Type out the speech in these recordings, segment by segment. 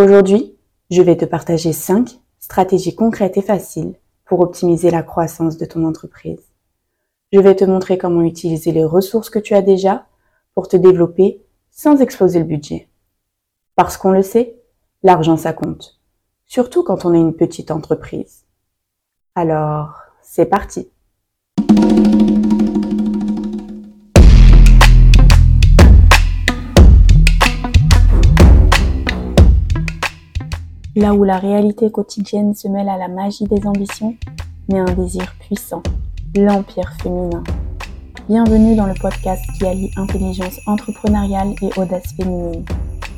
Aujourd'hui, je vais te partager 5 stratégies concrètes et faciles pour optimiser la croissance de ton entreprise. Je vais te montrer comment utiliser les ressources que tu as déjà pour te développer sans exploser le budget. Parce qu'on le sait, l'argent ça compte, surtout quand on est une petite entreprise. Alors, c'est parti. Là où la réalité quotidienne se mêle à la magie des ambitions, mais un désir puissant, l'empire féminin. Bienvenue dans le podcast qui allie intelligence entrepreneuriale et audace féminine.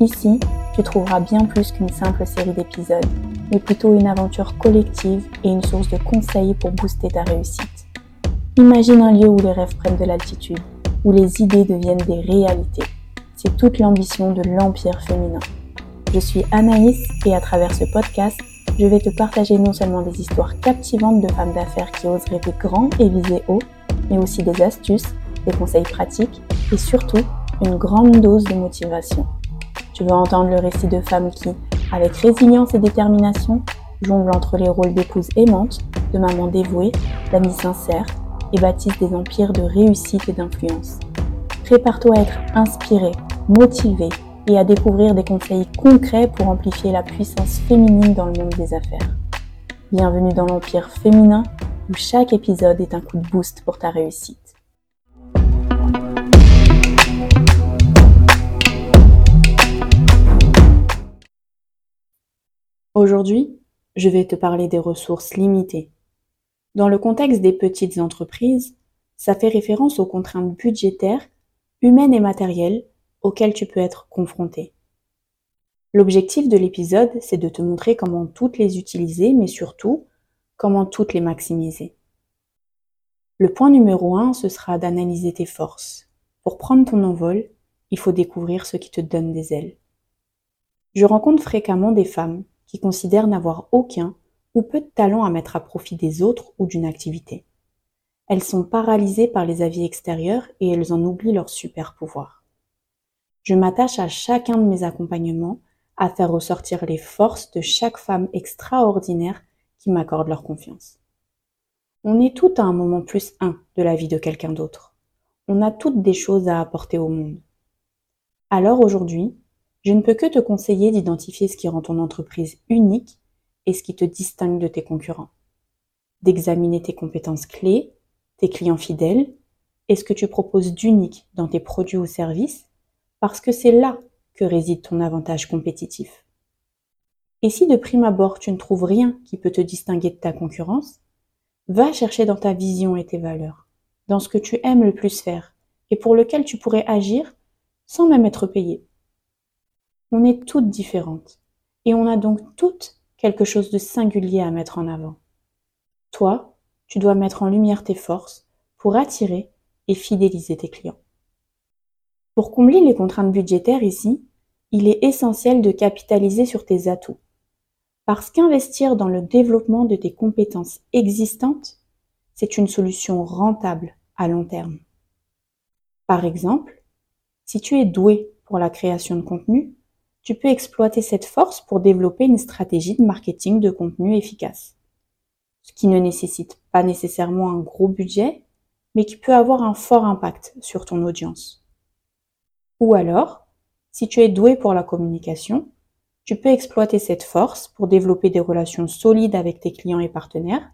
Ici, tu trouveras bien plus qu'une simple série d'épisodes, mais plutôt une aventure collective et une source de conseils pour booster ta réussite. Imagine un lieu où les rêves prennent de l'altitude, où les idées deviennent des réalités. C'est toute l'ambition de l'empire féminin. Je suis Anaïs et à travers ce podcast, je vais te partager non seulement des histoires captivantes de femmes d'affaires qui osent rêver grand et viser haut, mais aussi des astuces, des conseils pratiques et surtout une grande dose de motivation. Tu vas entendre le récit de femmes qui, avec résilience et détermination, jonglent entre les rôles d'épouse aimante, de maman dévouée, d'amie sincère et bâtissent des empires de réussite et d'influence. Prépare-toi à être inspiré, motivé et à découvrir des conseils concrets pour amplifier la puissance féminine dans le monde des affaires. Bienvenue dans l'Empire féminin où chaque épisode est un coup de boost pour ta réussite. Aujourd'hui, je vais te parler des ressources limitées. Dans le contexte des petites entreprises, ça fait référence aux contraintes budgétaires, humaines et matérielles auxquelles tu peux être confronté. L'objectif de l'épisode, c'est de te montrer comment toutes les utiliser, mais surtout comment toutes les maximiser. Le point numéro un, ce sera d'analyser tes forces. Pour prendre ton envol, il faut découvrir ce qui te donne des ailes. Je rencontre fréquemment des femmes qui considèrent n'avoir aucun ou peu de talent à mettre à profit des autres ou d'une activité. Elles sont paralysées par les avis extérieurs et elles en oublient leur super pouvoir. Je m'attache à chacun de mes accompagnements à faire ressortir les forces de chaque femme extraordinaire qui m'accorde leur confiance. On est toutes à un moment plus un de la vie de quelqu'un d'autre. On a toutes des choses à apporter au monde. Alors aujourd'hui, je ne peux que te conseiller d'identifier ce qui rend ton entreprise unique et ce qui te distingue de tes concurrents. D'examiner tes compétences clés, tes clients fidèles et ce que tu proposes d'unique dans tes produits ou services parce que c'est là que réside ton avantage compétitif. Et si de prime abord tu ne trouves rien qui peut te distinguer de ta concurrence, va chercher dans ta vision et tes valeurs, dans ce que tu aimes le plus faire et pour lequel tu pourrais agir sans même être payé. On est toutes différentes et on a donc toutes quelque chose de singulier à mettre en avant. Toi, tu dois mettre en lumière tes forces pour attirer et fidéliser tes clients. Pour combler les contraintes budgétaires ici, il est essentiel de capitaliser sur tes atouts. Parce qu'investir dans le développement de tes compétences existantes, c'est une solution rentable à long terme. Par exemple, si tu es doué pour la création de contenu, tu peux exploiter cette force pour développer une stratégie de marketing de contenu efficace. Ce qui ne nécessite pas nécessairement un gros budget, mais qui peut avoir un fort impact sur ton audience. Ou alors, si tu es doué pour la communication, tu peux exploiter cette force pour développer des relations solides avec tes clients et partenaires,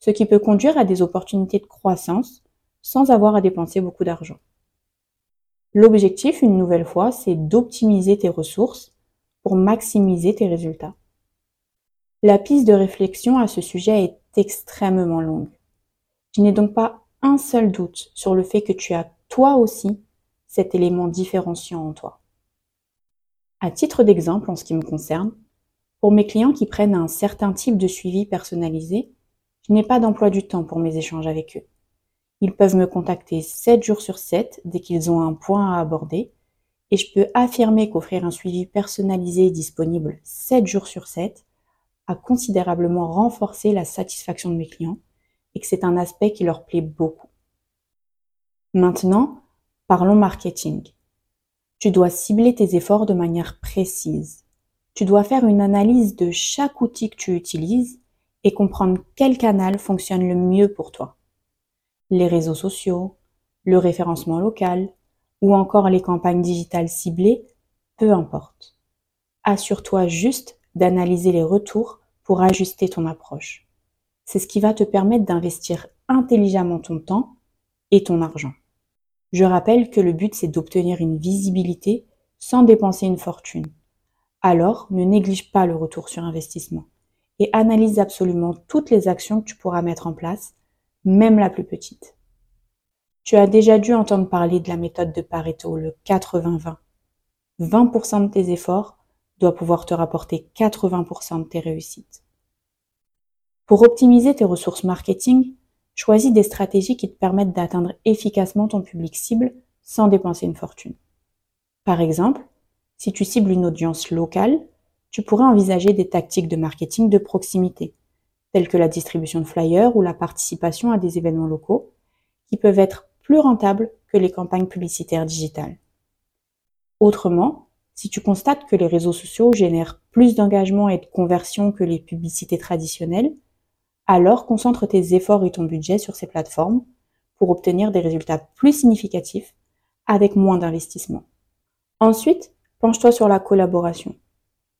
ce qui peut conduire à des opportunités de croissance sans avoir à dépenser beaucoup d'argent. L'objectif, une nouvelle fois, c'est d'optimiser tes ressources pour maximiser tes résultats. La piste de réflexion à ce sujet est extrêmement longue. Je n'ai donc pas un seul doute sur le fait que tu as toi aussi cet élément différenciant en toi. À titre d'exemple, en ce qui me concerne, pour mes clients qui prennent un certain type de suivi personnalisé, je n'ai pas d'emploi du temps pour mes échanges avec eux. Ils peuvent me contacter 7 jours sur 7 dès qu'ils ont un point à aborder et je peux affirmer qu'offrir un suivi personnalisé disponible 7 jours sur 7 a considérablement renforcé la satisfaction de mes clients et que c'est un aspect qui leur plaît beaucoup. Maintenant, Parlons marketing. Tu dois cibler tes efforts de manière précise. tu dois faire une analyse de chaque outil que tu utilises et comprendre quel canal fonctionne le mieux pour toi. Les réseaux sociaux, le référencement local ou encore les campagnes digitales ciblées, peu importe. Assure-toi juste d'analyser les retours pour ajuster ton approche. C'est ce qui va te permettre d'investir intelligemment ton temps et ton argent. Je rappelle que le but c'est d'obtenir une visibilité sans dépenser une fortune. Alors, ne néglige pas le retour sur investissement et analyse absolument toutes les actions que tu pourras mettre en place, même la plus petite. Tu as déjà dû entendre parler de la méthode de Pareto, le 80-20. 20%, de tes efforts doit pouvoir te rapporter 80% de tes réussites. Pour optimiser tes ressources marketing, choisis des stratégies qui te permettent d'atteindre efficacement ton public cible sans dépenser une fortune. Par exemple, si tu cibles une audience locale, tu pourrais envisager des tactiques de marketing de proximité, telles que la distribution de flyers ou la participation à des événements locaux, qui peuvent être plus rentables que les campagnes publicitaires digitales. Autrement, si tu constates que les réseaux sociaux génèrent plus d'engagement et de conversion que les publicités traditionnelles, alors concentre tes efforts et ton budget sur ces plateformes pour obtenir des résultats plus significatifs avec moins d'investissement. Ensuite, penche-toi sur la collaboration.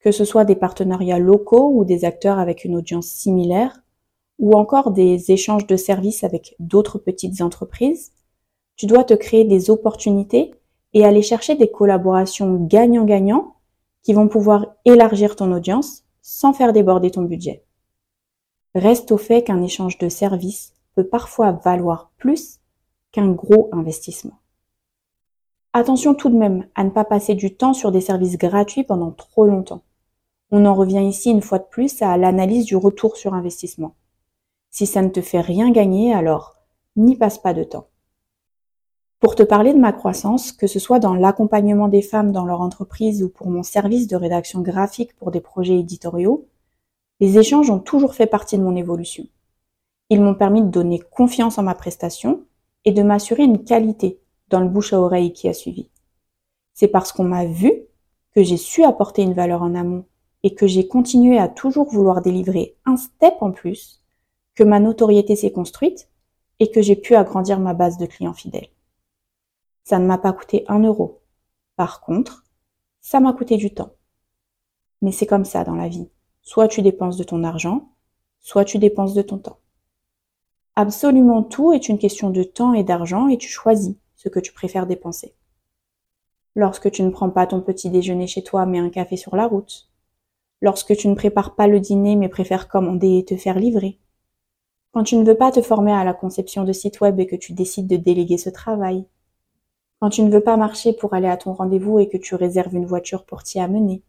Que ce soit des partenariats locaux ou des acteurs avec une audience similaire, ou encore des échanges de services avec d'autres petites entreprises, tu dois te créer des opportunités et aller chercher des collaborations gagnant-gagnant qui vont pouvoir élargir ton audience sans faire déborder ton budget. Reste au fait qu'un échange de services peut parfois valoir plus qu'un gros investissement. Attention tout de même à ne pas passer du temps sur des services gratuits pendant trop longtemps. On en revient ici une fois de plus à l'analyse du retour sur investissement. Si ça ne te fait rien gagner, alors n'y passe pas de temps. Pour te parler de ma croissance, que ce soit dans l'accompagnement des femmes dans leur entreprise ou pour mon service de rédaction graphique pour des projets éditoriaux, les échanges ont toujours fait partie de mon évolution. Ils m'ont permis de donner confiance en ma prestation et de m'assurer une qualité dans le bouche à oreille qui a suivi. C'est parce qu'on m'a vu que j'ai su apporter une valeur en amont et que j'ai continué à toujours vouloir délivrer un step en plus que ma notoriété s'est construite et que j'ai pu agrandir ma base de clients fidèles. Ça ne m'a pas coûté un euro. Par contre, ça m'a coûté du temps. Mais c'est comme ça dans la vie. Soit tu dépenses de ton argent, soit tu dépenses de ton temps. Absolument tout est une question de temps et d'argent et tu choisis ce que tu préfères dépenser. Lorsque tu ne prends pas ton petit déjeuner chez toi mais un café sur la route. Lorsque tu ne prépares pas le dîner mais préfères commander et te faire livrer. Quand tu ne veux pas te former à la conception de site web et que tu décides de déléguer ce travail. Quand tu ne veux pas marcher pour aller à ton rendez-vous et que tu réserves une voiture pour t'y amener.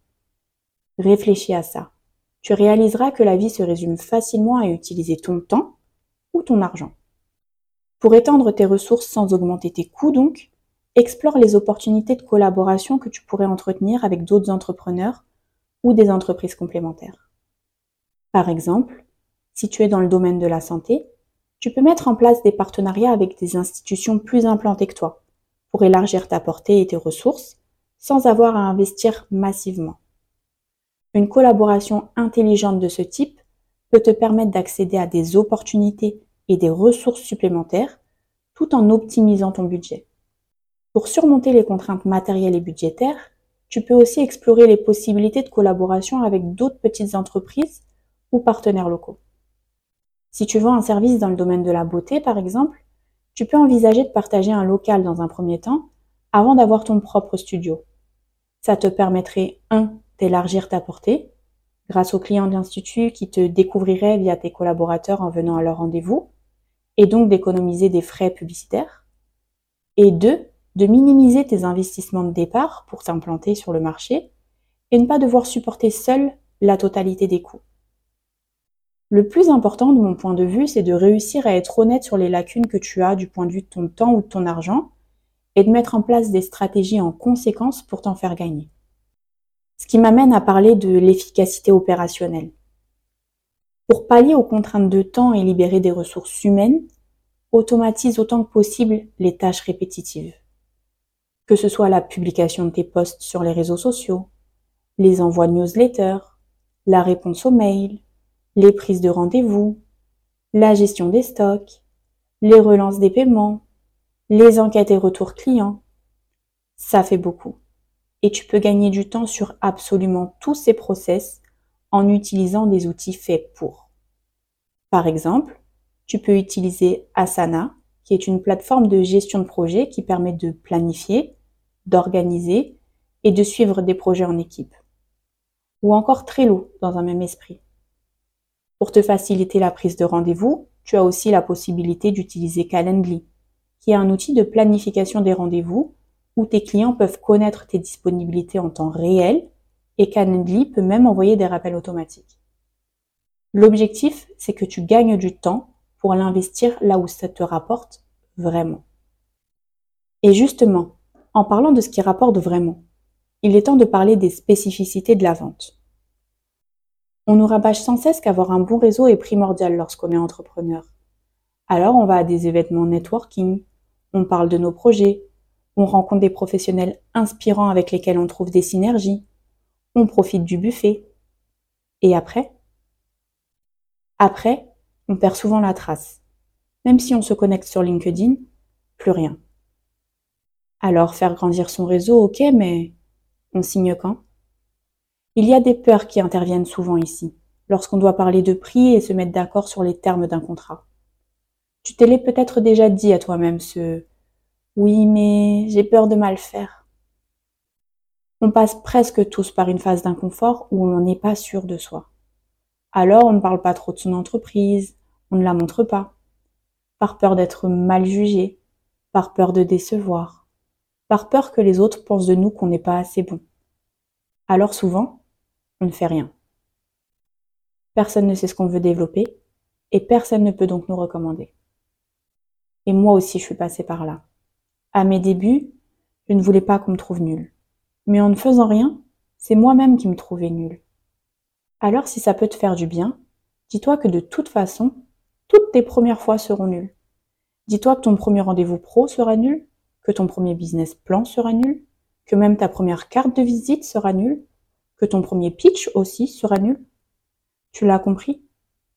Réfléchis à ça. Tu réaliseras que la vie se résume facilement à utiliser ton temps ou ton argent. Pour étendre tes ressources sans augmenter tes coûts donc, explore les opportunités de collaboration que tu pourrais entretenir avec d'autres entrepreneurs ou des entreprises complémentaires. Par exemple, si tu es dans le domaine de la santé, tu peux mettre en place des partenariats avec des institutions plus implantées que toi pour élargir ta portée et tes ressources sans avoir à investir massivement. Une collaboration intelligente de ce type peut te permettre d'accéder à des opportunités et des ressources supplémentaires tout en optimisant ton budget. Pour surmonter les contraintes matérielles et budgétaires, tu peux aussi explorer les possibilités de collaboration avec d'autres petites entreprises ou partenaires locaux. Si tu vends un service dans le domaine de la beauté, par exemple, tu peux envisager de partager un local dans un premier temps avant d'avoir ton propre studio. Ça te permettrait, un, d'élargir ta portée, grâce aux clients de l'Institut qui te découvriraient via tes collaborateurs en venant à leur rendez-vous, et donc d'économiser des frais publicitaires. Et deux, de minimiser tes investissements de départ pour t'implanter sur le marché et ne pas devoir supporter seul la totalité des coûts. Le plus important de mon point de vue, c'est de réussir à être honnête sur les lacunes que tu as du point de vue de ton temps ou de ton argent et de mettre en place des stratégies en conséquence pour t'en faire gagner. Ce qui m'amène à parler de l'efficacité opérationnelle. Pour pallier aux contraintes de temps et libérer des ressources humaines, automatise autant que possible les tâches répétitives. Que ce soit la publication de tes posts sur les réseaux sociaux, les envois de newsletters, la réponse aux mails, les prises de rendez-vous, la gestion des stocks, les relances des paiements, les enquêtes et retours clients. Ça fait beaucoup. Et tu peux gagner du temps sur absolument tous ces process en utilisant des outils faits pour. Par exemple, tu peux utiliser Asana, qui est une plateforme de gestion de projet qui permet de planifier, d'organiser et de suivre des projets en équipe. Ou encore Trello dans un même esprit. Pour te faciliter la prise de rendez-vous, tu as aussi la possibilité d'utiliser Calendly, qui est un outil de planification des rendez-vous où tes clients peuvent connaître tes disponibilités en temps réel et Calendly peut même envoyer des rappels automatiques. L'objectif, c'est que tu gagnes du temps pour l'investir là où ça te rapporte vraiment. Et justement, en parlant de ce qui rapporte vraiment, il est temps de parler des spécificités de la vente. On nous rabâche sans cesse qu'avoir un bon réseau est primordial lorsqu'on est entrepreneur. Alors on va à des événements networking, on parle de nos projets, on rencontre des professionnels inspirants avec lesquels on trouve des synergies, on profite du buffet. Et après? Après, on perd souvent la trace. Même si on se connecte sur LinkedIn, plus rien. Alors faire grandir son réseau, ok, mais on signe quand? Il y a des peurs qui interviennent souvent ici, lorsqu'on doit parler de prix et se mettre d'accord sur les termes d'un contrat. Tu t'es peut-être déjà dit à toi-même ce oui, mais j'ai peur de mal faire. On passe presque tous par une phase d'inconfort où on n'est pas sûr de soi. Alors on ne parle pas trop de son entreprise, on ne la montre pas, par peur d'être mal jugé, par peur de décevoir, par peur que les autres pensent de nous qu'on n'est pas assez bon. Alors souvent, on ne fait rien. Personne ne sait ce qu'on veut développer, et personne ne peut donc nous recommander. Et moi aussi je suis passée par là. À mes débuts, je ne voulais pas qu'on me trouve nul. Mais en ne faisant rien, c'est moi-même qui me trouvais nul. Alors si ça peut te faire du bien, dis-toi que de toute façon, toutes tes premières fois seront nulles. Dis-toi que ton premier rendez-vous pro sera nul, que ton premier business plan sera nul, que même ta première carte de visite sera nulle, que ton premier pitch aussi sera nul. Tu l'as compris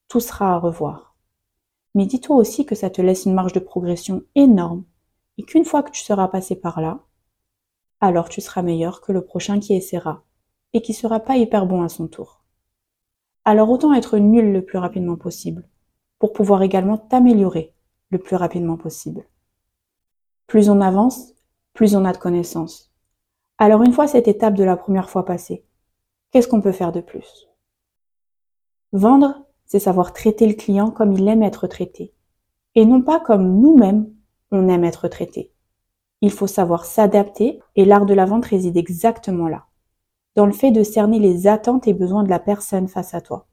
Tout sera à revoir. Mais dis-toi aussi que ça te laisse une marge de progression énorme et qu'une fois que tu seras passé par là, alors tu seras meilleur que le prochain qui essaiera et qui sera pas hyper bon à son tour alors autant être nul le plus rapidement possible, pour pouvoir également t'améliorer le plus rapidement possible. Plus on avance, plus on a de connaissances. Alors une fois cette étape de la première fois passée, qu'est-ce qu'on peut faire de plus? Vendre, c'est savoir traiter le client comme il aime être traité, et non pas comme nous-mêmes on aime être traité. Il faut savoir s'adapter et l'art de la vente réside exactement là dans le fait de cerner les attentes et besoins de la personne face à toi.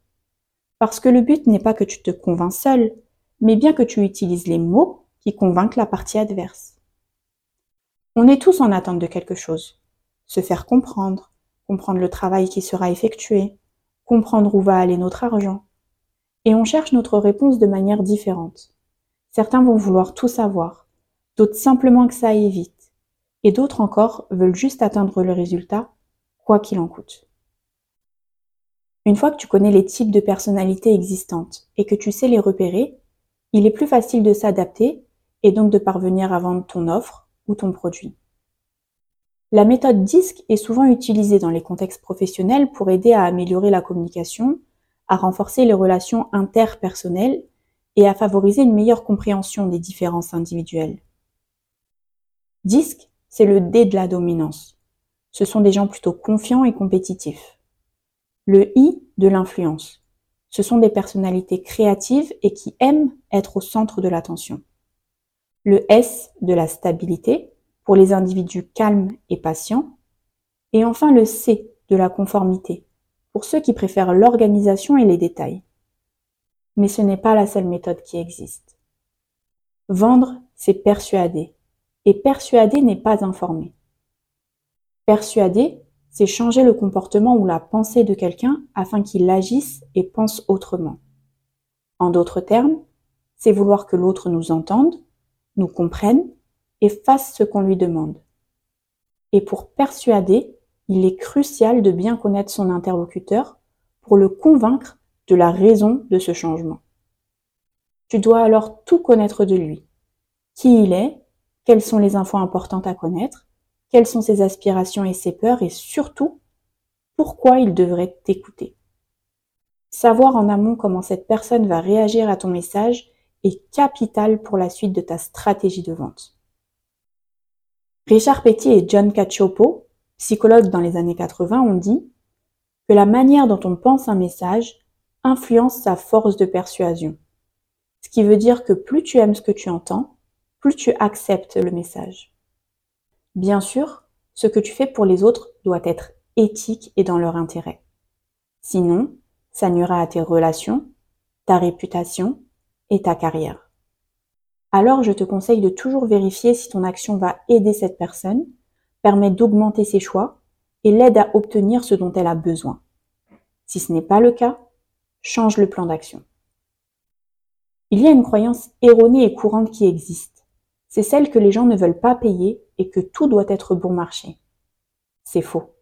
Parce que le but n'est pas que tu te convaincs seul, mais bien que tu utilises les mots qui convainquent la partie adverse. On est tous en attente de quelque chose. Se faire comprendre, comprendre le travail qui sera effectué, comprendre où va aller notre argent. Et on cherche notre réponse de manière différente. Certains vont vouloir tout savoir, d'autres simplement que ça aille vite, et d'autres encore veulent juste atteindre le résultat quoi qu'il en coûte. Une fois que tu connais les types de personnalités existantes et que tu sais les repérer, il est plus facile de s'adapter et donc de parvenir à vendre ton offre ou ton produit. La méthode DISC est souvent utilisée dans les contextes professionnels pour aider à améliorer la communication, à renforcer les relations interpersonnelles et à favoriser une meilleure compréhension des différences individuelles. DISC, c'est le D de la dominance ce sont des gens plutôt confiants et compétitifs. Le I de l'influence. Ce sont des personnalités créatives et qui aiment être au centre de l'attention. Le S de la stabilité pour les individus calmes et patients. Et enfin le C de la conformité pour ceux qui préfèrent l'organisation et les détails. Mais ce n'est pas la seule méthode qui existe. Vendre, c'est persuader. Et persuader n'est pas informer. Persuader, c'est changer le comportement ou la pensée de quelqu'un afin qu'il agisse et pense autrement. En d'autres termes, c'est vouloir que l'autre nous entende, nous comprenne et fasse ce qu'on lui demande. Et pour persuader, il est crucial de bien connaître son interlocuteur pour le convaincre de la raison de ce changement. Tu dois alors tout connaître de lui. Qui il est, quelles sont les infos importantes à connaître, quelles sont ses aspirations et ses peurs? Et surtout, pourquoi il devrait t'écouter? Savoir en amont comment cette personne va réagir à ton message est capital pour la suite de ta stratégie de vente. Richard Petty et John Cacioppo, psychologues dans les années 80, ont dit que la manière dont on pense un message influence sa force de persuasion. Ce qui veut dire que plus tu aimes ce que tu entends, plus tu acceptes le message. Bien sûr, ce que tu fais pour les autres doit être éthique et dans leur intérêt. Sinon, ça nuira à tes relations, ta réputation et ta carrière. Alors je te conseille de toujours vérifier si ton action va aider cette personne, permet d'augmenter ses choix et l'aide à obtenir ce dont elle a besoin. Si ce n'est pas le cas, change le plan d'action. Il y a une croyance erronée et courante qui existe. C'est celle que les gens ne veulent pas payer et que tout doit être bon marché. C'est faux.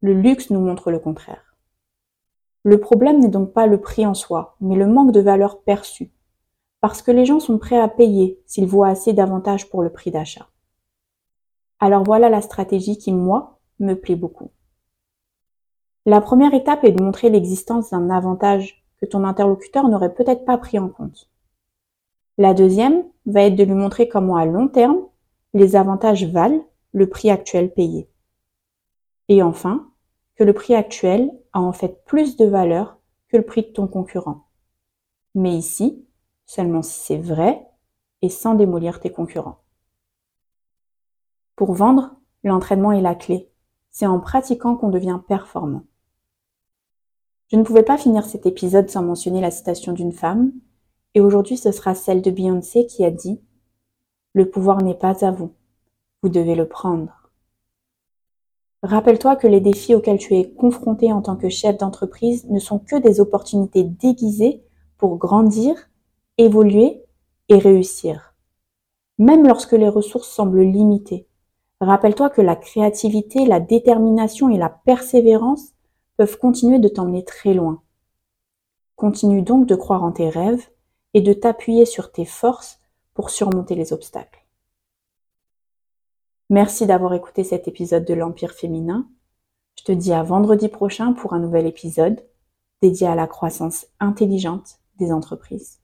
Le luxe nous montre le contraire. Le problème n'est donc pas le prix en soi, mais le manque de valeur perçue. Parce que les gens sont prêts à payer s'ils voient assez d'avantages pour le prix d'achat. Alors voilà la stratégie qui, moi, me plaît beaucoup. La première étape est de montrer l'existence d'un avantage que ton interlocuteur n'aurait peut-être pas pris en compte. La deuxième va être de lui montrer comment à long terme, les avantages valent le prix actuel payé. Et enfin, que le prix actuel a en fait plus de valeur que le prix de ton concurrent. Mais ici, seulement si c'est vrai et sans démolir tes concurrents. Pour vendre, l'entraînement est la clé. C'est en pratiquant qu'on devient performant. Je ne pouvais pas finir cet épisode sans mentionner la citation d'une femme, et aujourd'hui ce sera celle de Beyoncé qui a dit Le pouvoir n'est pas à vous, vous devez le prendre. Rappelle-toi que les défis auxquels tu es confronté en tant que chef d'entreprise ne sont que des opportunités déguisées pour grandir, évoluer et réussir. Même lorsque les ressources semblent limitées, rappelle-toi que la créativité, la détermination et la persévérance peuvent continuer de t'emmener très loin. Continue donc de croire en tes rêves et de t'appuyer sur tes forces pour surmonter les obstacles. Merci d'avoir écouté cet épisode de l'Empire féminin. Je te dis à vendredi prochain pour un nouvel épisode dédié à la croissance intelligente des entreprises.